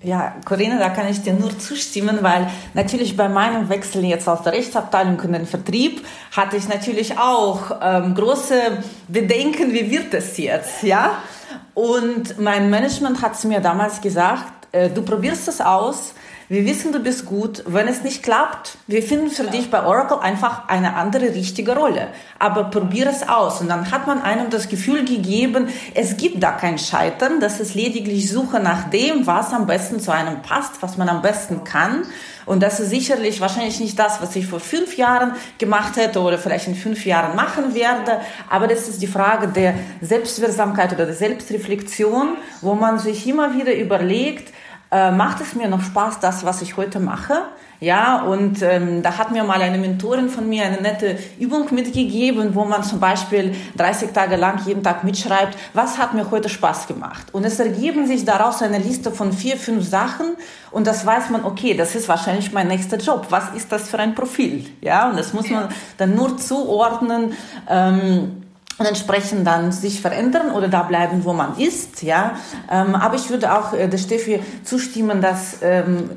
Ja, Corinna, da kann ich dir nur zustimmen, weil natürlich bei meinem Wechsel jetzt aus der Rechtsabteilung in den Vertrieb hatte ich natürlich auch ähm, große Bedenken, wie wird das jetzt, ja? Und mein Management hat mir damals gesagt, äh, du probierst es aus, wir wissen, du bist gut. Wenn es nicht klappt, wir finden für ja. dich bei Oracle einfach eine andere richtige Rolle. Aber probier es aus. Und dann hat man einem das Gefühl gegeben, es gibt da kein Scheitern. Das ist lediglich Suche nach dem, was am besten zu einem passt, was man am besten kann. Und das ist sicherlich wahrscheinlich nicht das, was ich vor fünf Jahren gemacht hätte oder vielleicht in fünf Jahren machen werde. Aber das ist die Frage der Selbstwirksamkeit oder der Selbstreflexion, wo man sich immer wieder überlegt, äh, macht es mir noch Spaß, das, was ich heute mache? Ja, und ähm, da hat mir mal eine Mentorin von mir eine nette Übung mitgegeben, wo man zum Beispiel 30 Tage lang jeden Tag mitschreibt, was hat mir heute Spaß gemacht. Und es ergeben sich daraus eine Liste von vier, fünf Sachen und das weiß man, okay, das ist wahrscheinlich mein nächster Job. Was ist das für ein Profil? Ja, und das muss man dann nur zuordnen. Ähm, und entsprechend dann sich verändern oder da bleiben, wo man ist, ja. Ähm, aber ich würde auch äh, der Steffi zustimmen, dass ähm,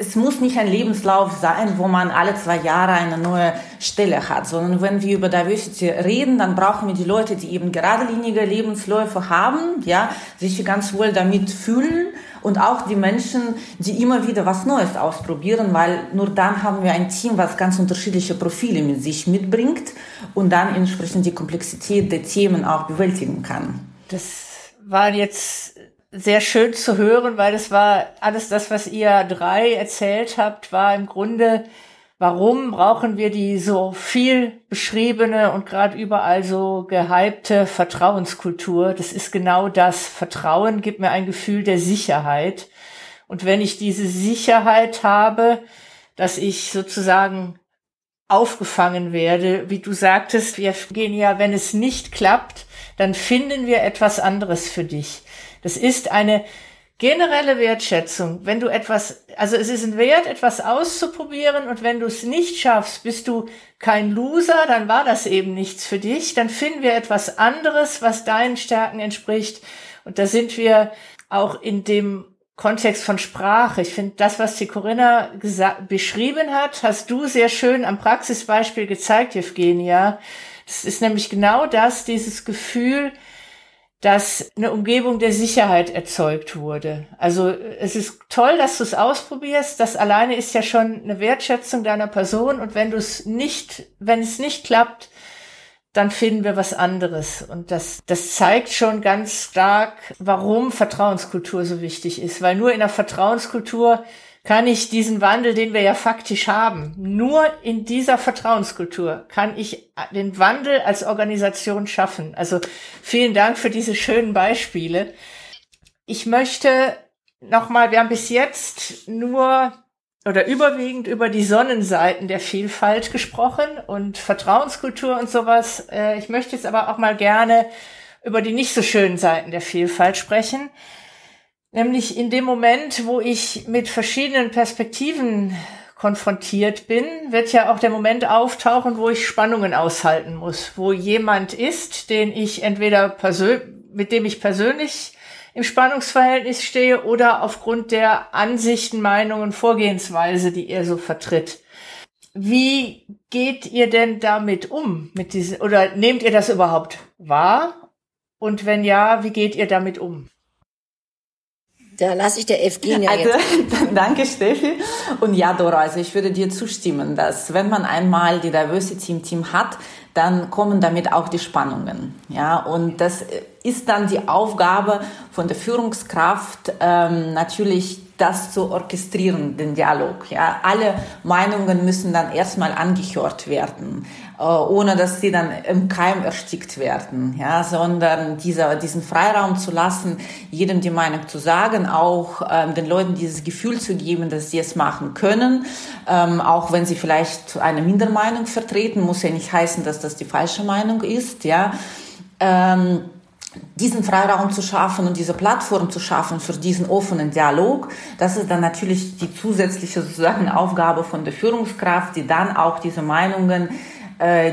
es muss nicht ein Lebenslauf sein, wo man alle zwei Jahre eine neue Stelle hat, sondern wenn wir über Diversity reden, dann brauchen wir die Leute, die eben geradelinige Lebensläufe haben, ja, sich ganz wohl damit fühlen und auch die Menschen, die immer wieder was Neues ausprobieren, weil nur dann haben wir ein Team, was ganz unterschiedliche Profile mit sich mitbringt und dann entsprechend die Komplexität der Themen auch bewältigen kann. Das war jetzt sehr schön zu hören, weil das war alles das, was ihr drei erzählt habt, war im Grunde Warum brauchen wir die so viel beschriebene und gerade überall so gehypte Vertrauenskultur? Das ist genau das. Vertrauen gibt mir ein Gefühl der Sicherheit. Und wenn ich diese Sicherheit habe, dass ich sozusagen aufgefangen werde, wie du sagtest, wir gehen ja, wenn es nicht klappt, dann finden wir etwas anderes für dich. Das ist eine generelle Wertschätzung, wenn du etwas, also es ist ein Wert, etwas auszuprobieren und wenn du es nicht schaffst, bist du kein Loser, dann war das eben nichts für dich, dann finden wir etwas anderes, was deinen Stärken entspricht und da sind wir auch in dem Kontext von Sprache. Ich finde, das, was die Corinna beschrieben hat, hast du sehr schön am Praxisbeispiel gezeigt, Evgenia. Das ist nämlich genau das, dieses Gefühl, dass eine Umgebung der Sicherheit erzeugt wurde. Also es ist toll, dass du es ausprobierst. Das alleine ist ja schon eine Wertschätzung deiner Person. Und wenn du es nicht, wenn es nicht klappt, dann finden wir was anderes. Und das, das zeigt schon ganz stark, warum Vertrauenskultur so wichtig ist. Weil nur in der Vertrauenskultur kann ich diesen Wandel, den wir ja faktisch haben, nur in dieser Vertrauenskultur kann ich den Wandel als Organisation schaffen. Also vielen Dank für diese schönen Beispiele. Ich möchte nochmal, wir haben bis jetzt nur oder überwiegend über die Sonnenseiten der Vielfalt gesprochen und Vertrauenskultur und sowas. Äh, ich möchte jetzt aber auch mal gerne über die nicht so schönen Seiten der Vielfalt sprechen. Nämlich in dem Moment, wo ich mit verschiedenen Perspektiven konfrontiert bin, wird ja auch der Moment auftauchen, wo ich Spannungen aushalten muss, wo jemand ist, den ich entweder mit dem ich persönlich im Spannungsverhältnis stehe oder aufgrund der Ansichten, Meinungen, Vorgehensweise, die er so vertritt. Wie geht ihr denn damit um? Mit diesen, oder nehmt ihr das überhaupt wahr? Und wenn ja, wie geht ihr damit um? Da lasse ich der Evgenia also, jetzt. Danke, Steffi. Und ja, Dora, also ich würde dir zustimmen, dass wenn man einmal die Diversity im Team hat, dann kommen damit auch die Spannungen. Ja, und das ist dann die Aufgabe von der Führungskraft, ähm, natürlich das zu orchestrieren, den Dialog. Ja, alle Meinungen müssen dann erstmal angehört werden, ohne dass sie dann im Keim erstickt werden. Ja, sondern dieser, diesen Freiraum zu lassen, jedem die Meinung zu sagen, auch ähm, den Leuten dieses Gefühl zu geben, dass sie es machen können, ähm, auch wenn sie vielleicht eine Mindermeinung vertreten, muss ja nicht heißen, dass das die falsche Meinung ist. Ja. Ähm, diesen Freiraum zu schaffen und diese Plattform zu schaffen für diesen offenen Dialog, das ist dann natürlich die zusätzliche sozusagen Aufgabe von der Führungskraft, die dann auch diese Meinungen äh,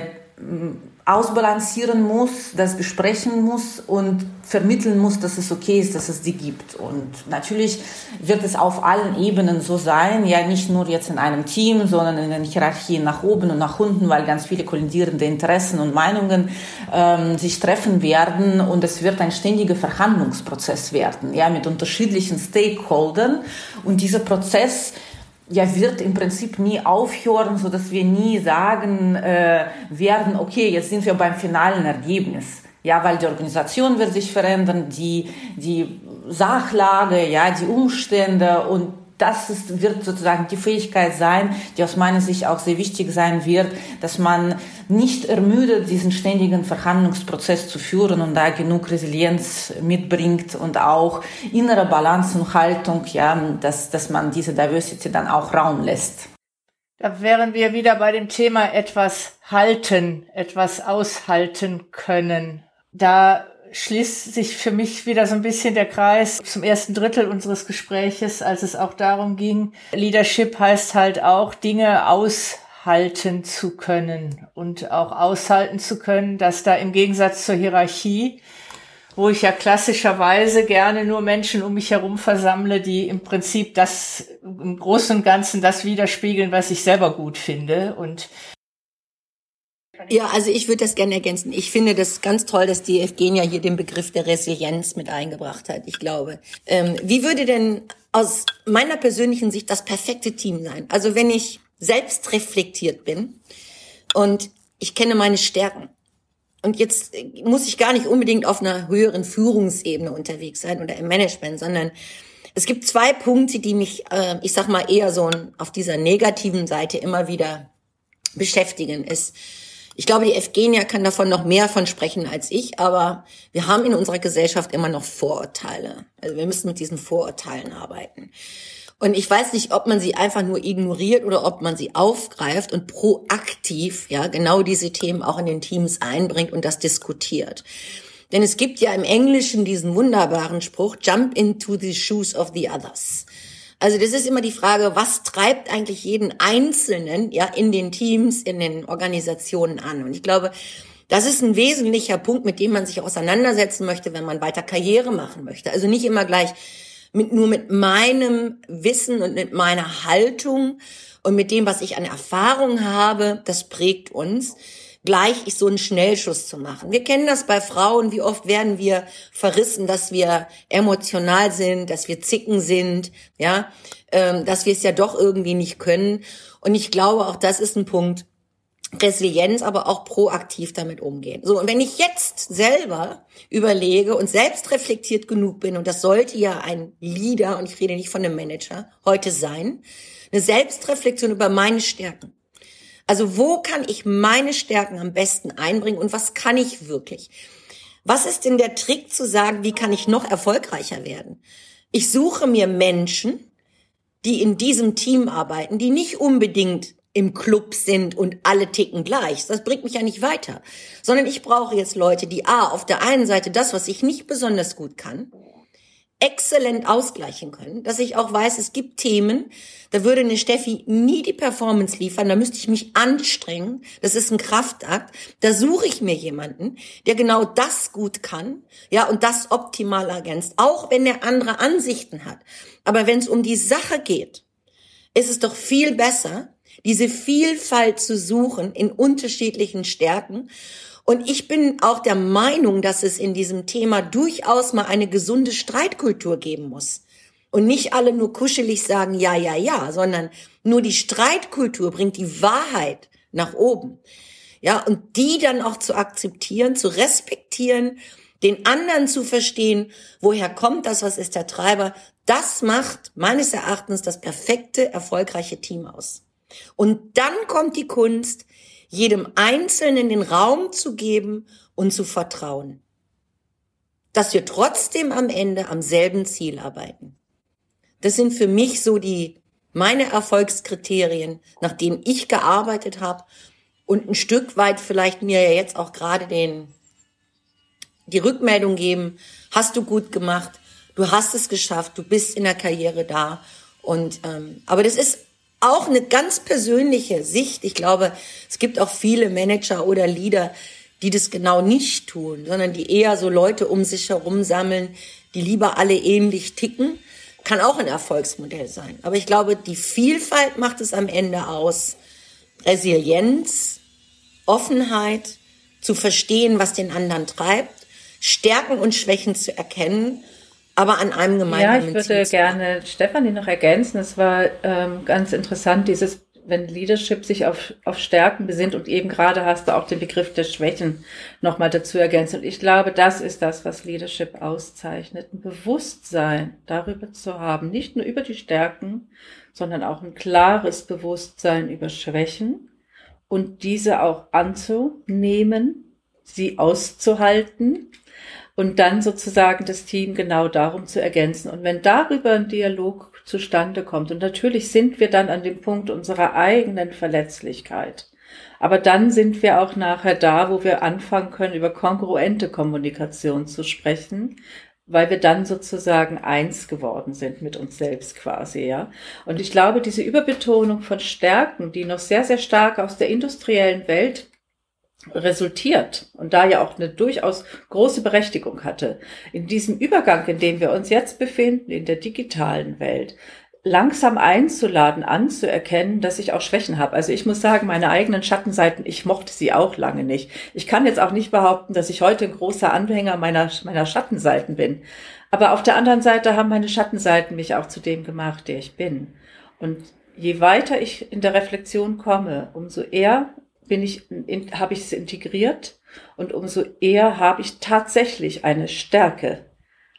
ausbalancieren muss, das besprechen muss und vermitteln muss, dass es okay ist, dass es die gibt. Und natürlich wird es auf allen Ebenen so sein, ja nicht nur jetzt in einem Team, sondern in den Hierarchien nach oben und nach unten, weil ganz viele kollidierende Interessen und Meinungen ähm, sich treffen werden und es wird ein ständiger Verhandlungsprozess werden, ja mit unterschiedlichen Stakeholdern und dieser Prozess ja, wird im Prinzip nie aufhören, so dass wir nie sagen äh, werden, okay, jetzt sind wir beim finalen Ergebnis. Ja, weil die Organisation wird sich verändern, die, die Sachlage, ja, die Umstände und das ist, wird sozusagen die Fähigkeit sein, die aus meiner Sicht auch sehr wichtig sein wird, dass man nicht ermüdet, diesen ständigen Verhandlungsprozess zu führen und da genug Resilienz mitbringt und auch innere Balance und Haltung, ja, dass, dass man diese Diversity dann auch Raum lässt. Da wären wir wieder bei dem Thema etwas halten, etwas aushalten können. Da schließt sich für mich wieder so ein bisschen der Kreis zum ersten Drittel unseres Gespräches, als es auch darum ging, Leadership heißt halt auch, Dinge aushalten zu können und auch aushalten zu können, dass da im Gegensatz zur Hierarchie, wo ich ja klassischerweise gerne nur Menschen um mich herum versammle, die im Prinzip das im Großen und Ganzen das widerspiegeln, was ich selber gut finde. Und ja, also ich würde das gerne ergänzen. Ich finde das ganz toll, dass die Evgenia hier den Begriff der Resilienz mit eingebracht hat, ich glaube. Ähm, wie würde denn aus meiner persönlichen Sicht das perfekte Team sein? Also wenn ich selbst reflektiert bin und ich kenne meine Stärken. Und jetzt muss ich gar nicht unbedingt auf einer höheren Führungsebene unterwegs sein oder im Management, sondern es gibt zwei Punkte, die mich, äh, ich sag mal, eher so auf dieser negativen Seite immer wieder beschäftigen. Ist ich glaube, die Evgenia kann davon noch mehr von sprechen als ich, aber wir haben in unserer Gesellschaft immer noch Vorurteile. Also wir müssen mit diesen Vorurteilen arbeiten. Und ich weiß nicht, ob man sie einfach nur ignoriert oder ob man sie aufgreift und proaktiv, ja, genau diese Themen auch in den Teams einbringt und das diskutiert. Denn es gibt ja im Englischen diesen wunderbaren Spruch, jump into the shoes of the others. Also das ist immer die Frage, was treibt eigentlich jeden Einzelnen ja in den Teams, in den Organisationen an? Und ich glaube, das ist ein wesentlicher Punkt, mit dem man sich auseinandersetzen möchte, wenn man weiter Karriere machen möchte. Also nicht immer gleich mit, nur mit meinem Wissen und mit meiner Haltung und mit dem, was ich an Erfahrung habe, das prägt uns, gleich so einen Schnellschuss zu machen. Wir kennen das bei Frauen, wie oft werden wir verrissen, dass wir emotional sind, dass wir zicken sind, ja, ähm, dass wir es ja doch irgendwie nicht können. Und ich glaube, auch das ist ein Punkt, Resilienz, aber auch proaktiv damit umgehen. So, und wenn ich jetzt selber überlege und selbst reflektiert genug bin, und das sollte ja ein Leader, und ich rede nicht von einem Manager, heute sein, eine Selbstreflexion über meine Stärken. Also wo kann ich meine Stärken am besten einbringen und was kann ich wirklich? Was ist denn der Trick zu sagen, wie kann ich noch erfolgreicher werden? Ich suche mir Menschen, die in diesem Team arbeiten, die nicht unbedingt im Club sind und alle ticken gleich. Das bringt mich ja nicht weiter. Sondern ich brauche jetzt Leute, die A, auf der einen Seite das, was ich nicht besonders gut kann, exzellent ausgleichen können, dass ich auch weiß, es gibt Themen, da würde eine Steffi nie die Performance liefern, da müsste ich mich anstrengen, das ist ein Kraftakt, da suche ich mir jemanden, der genau das gut kann, ja, und das optimal ergänzt, auch wenn der andere Ansichten hat. Aber wenn es um die Sache geht, ist es doch viel besser, diese Vielfalt zu suchen in unterschiedlichen Stärken und ich bin auch der Meinung, dass es in diesem Thema durchaus mal eine gesunde Streitkultur geben muss. Und nicht alle nur kuschelig sagen, ja, ja, ja, sondern nur die Streitkultur bringt die Wahrheit nach oben. Ja, und die dann auch zu akzeptieren, zu respektieren, den anderen zu verstehen, woher kommt das, was ist der Treiber, das macht meines Erachtens das perfekte, erfolgreiche Team aus. Und dann kommt die Kunst, jedem Einzelnen den Raum zu geben und zu vertrauen. Dass wir trotzdem am Ende am selben Ziel arbeiten. Das sind für mich so die, meine Erfolgskriterien, nach denen ich gearbeitet habe und ein Stück weit vielleicht mir ja jetzt auch gerade den die Rückmeldung geben, hast du gut gemacht, du hast es geschafft, du bist in der Karriere da. Und ähm, aber das ist auch eine ganz persönliche Sicht. Ich glaube, es gibt auch viele Manager oder Leader, die das genau nicht tun, sondern die eher so Leute um sich herum sammeln, die lieber alle ähnlich ticken. Kann auch ein Erfolgsmodell sein. Aber ich glaube, die Vielfalt macht es am Ende aus. Resilienz, Offenheit, zu verstehen, was den anderen treibt, Stärken und Schwächen zu erkennen, aber an einem gemeinsamen Ja, ich würde gerne Stefanie noch ergänzen. Es war ähm, ganz interessant, dieses, wenn Leadership sich auf, auf Stärken besinnt und eben gerade hast du auch den Begriff der Schwächen nochmal dazu ergänzt. Und ich glaube, das ist das, was Leadership auszeichnet. Ein Bewusstsein darüber zu haben, nicht nur über die Stärken, sondern auch ein klares Bewusstsein über Schwächen und diese auch anzunehmen, sie auszuhalten und dann sozusagen das Team genau darum zu ergänzen. Und wenn darüber ein Dialog zustande kommt, und natürlich sind wir dann an dem Punkt unserer eigenen Verletzlichkeit, aber dann sind wir auch nachher da, wo wir anfangen können, über kongruente Kommunikation zu sprechen, weil wir dann sozusagen eins geworden sind mit uns selbst quasi, ja. Und ich glaube, diese Überbetonung von Stärken, die noch sehr, sehr stark aus der industriellen Welt resultiert und da ja auch eine durchaus große Berechtigung hatte, in diesem Übergang, in dem wir uns jetzt befinden, in der digitalen Welt, langsam einzuladen, anzuerkennen, dass ich auch Schwächen habe. Also ich muss sagen, meine eigenen Schattenseiten, ich mochte sie auch lange nicht. Ich kann jetzt auch nicht behaupten, dass ich heute ein großer Anhänger meiner, meiner Schattenseiten bin. Aber auf der anderen Seite haben meine Schattenseiten mich auch zu dem gemacht, der ich bin. Und je weiter ich in der Reflexion komme, umso eher bin ich, habe ich es integriert und umso eher habe ich tatsächlich eine Stärke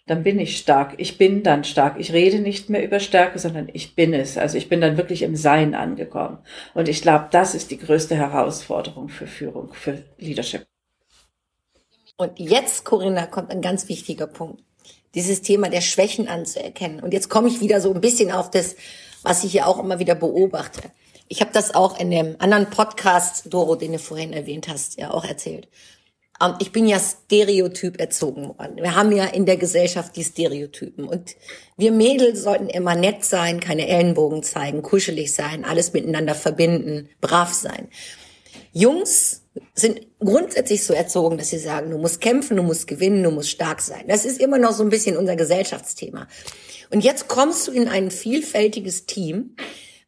dann bin ich stark. Ich bin dann stark. Ich rede nicht mehr über Stärke, sondern ich bin es. Also ich bin dann wirklich im Sein angekommen. Und ich glaube, das ist die größte Herausforderung für Führung, für Leadership. Und jetzt, Corinna, kommt ein ganz wichtiger Punkt. Dieses Thema der Schwächen anzuerkennen. Und jetzt komme ich wieder so ein bisschen auf das, was ich hier auch immer wieder beobachte. Ich habe das auch in dem anderen Podcast, Doro, den du vorhin erwähnt hast, ja auch erzählt. Ähm, ich bin ja stereotyp erzogen worden. Wir haben ja in der Gesellschaft die Stereotypen. Und wir Mädels sollten immer nett sein, keine Ellenbogen zeigen, kuschelig sein, alles miteinander verbinden, brav sein. Jungs sind grundsätzlich so erzogen, dass sie sagen, du musst kämpfen, du musst gewinnen, du musst stark sein. Das ist immer noch so ein bisschen unser Gesellschaftsthema. Und jetzt kommst du in ein vielfältiges Team,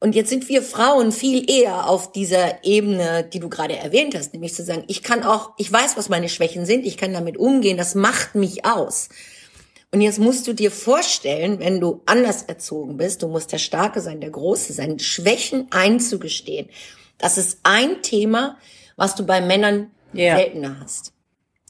und jetzt sind wir Frauen viel eher auf dieser Ebene, die du gerade erwähnt hast, nämlich zu sagen, ich kann auch, ich weiß, was meine Schwächen sind, ich kann damit umgehen, das macht mich aus. Und jetzt musst du dir vorstellen, wenn du anders erzogen bist, du musst der Starke sein, der Große sein, Schwächen einzugestehen. Das ist ein Thema, was du bei Männern yeah. seltener hast.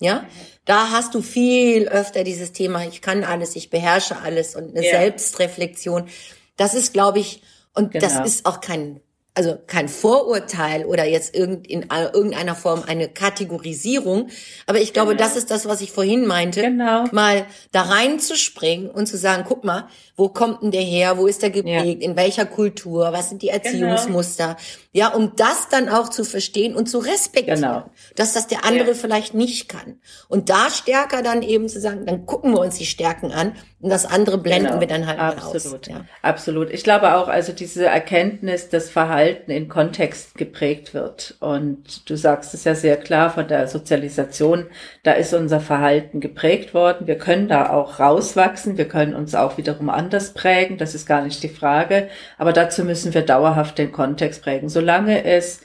Ja, da hast du viel öfter dieses Thema, ich kann alles, ich beherrsche alles und eine yeah. Selbstreflexion. Das ist, glaube ich, und genau. das ist auch kein, also kein Vorurteil oder jetzt irgend, in irgendeiner Form eine Kategorisierung. Aber ich glaube, genau. das ist das, was ich vorhin meinte. Genau. Mal da reinzuspringen und zu sagen, guck mal, wo kommt denn der her? Wo ist der geprägt? Ja. In welcher Kultur? Was sind die genau. Erziehungsmuster? Genau. Ja, um das dann auch zu verstehen und zu respektieren, genau. dass das der andere ja. vielleicht nicht kann. Und da stärker dann eben zu sagen, dann gucken wir uns die Stärken an und das andere blenden genau. wir dann halt Absolut. aus. Ja. Absolut. Ich glaube auch, also diese Erkenntnis, dass Verhalten in Kontext geprägt wird. Und du sagst es ja sehr klar von der Sozialisation, da ist unser Verhalten geprägt worden. Wir können da auch rauswachsen. Wir können uns auch wiederum anders prägen. Das ist gar nicht die Frage. Aber dazu müssen wir dauerhaft den Kontext prägen. Solange es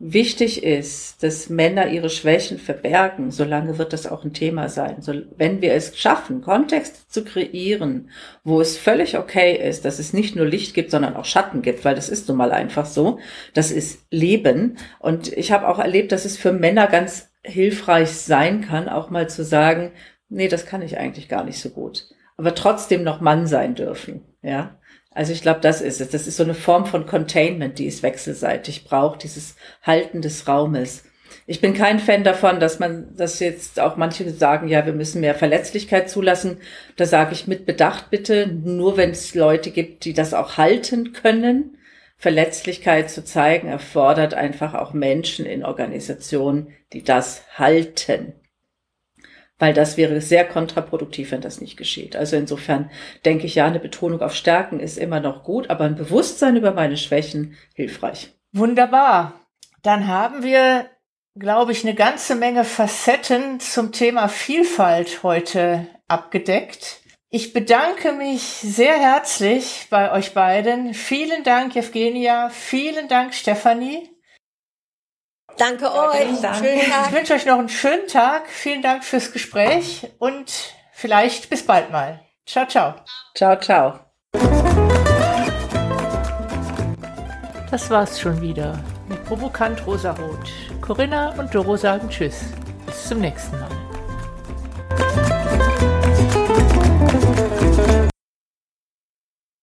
wichtig ist, dass Männer ihre Schwächen verbergen, solange wird das auch ein Thema sein. So, wenn wir es schaffen, Kontext zu kreieren, wo es völlig okay ist, dass es nicht nur Licht gibt, sondern auch Schatten gibt, weil das ist nun mal einfach so. Das ist Leben. Und ich habe auch erlebt, dass es für Männer ganz hilfreich sein kann, auch mal zu sagen, nee, das kann ich eigentlich gar nicht so gut aber trotzdem noch Mann sein dürfen. Ja. Also ich glaube, das ist es. Das ist so eine Form von Containment, die es wechselseitig braucht, dieses Halten des Raumes. Ich bin kein Fan davon, dass man, dass jetzt auch manche sagen, ja, wir müssen mehr Verletzlichkeit zulassen. Da sage ich mit Bedacht bitte, nur wenn es Leute gibt, die das auch halten können. Verletzlichkeit zu zeigen erfordert einfach auch Menschen in Organisationen, die das halten weil das wäre sehr kontraproduktiv, wenn das nicht geschieht. Also insofern denke ich ja, eine Betonung auf Stärken ist immer noch gut, aber ein Bewusstsein über meine Schwächen hilfreich. Wunderbar. Dann haben wir, glaube ich, eine ganze Menge Facetten zum Thema Vielfalt heute abgedeckt. Ich bedanke mich sehr herzlich bei euch beiden. Vielen Dank, Evgenia. Vielen Dank, Stefanie. Danke euch. Dank. Ich wünsche euch noch einen schönen Tag. Vielen Dank fürs Gespräch und vielleicht bis bald mal. Ciao, ciao. Ciao, ciao. Das war's schon wieder mit Provokant Rosarot. Corinna und Doro sagen Tschüss. Bis zum nächsten Mal.